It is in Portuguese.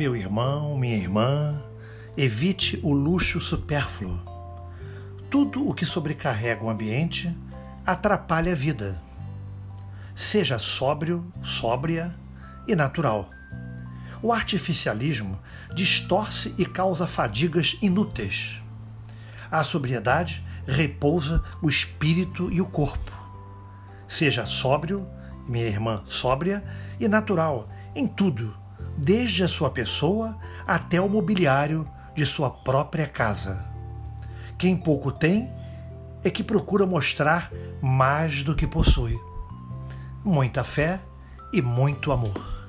meu irmão, minha irmã, evite o luxo supérfluo. Tudo o que sobrecarrega o ambiente atrapalha a vida. Seja sóbrio, sóbria e natural. O artificialismo distorce e causa fadigas inúteis. A sobriedade repousa o espírito e o corpo. Seja sóbrio, minha irmã, sóbria e natural em tudo, desde a sua pessoa até o mobiliário de sua própria casa. Quem pouco tem é que procura mostrar mais do que possui. Muita fé e muito amor.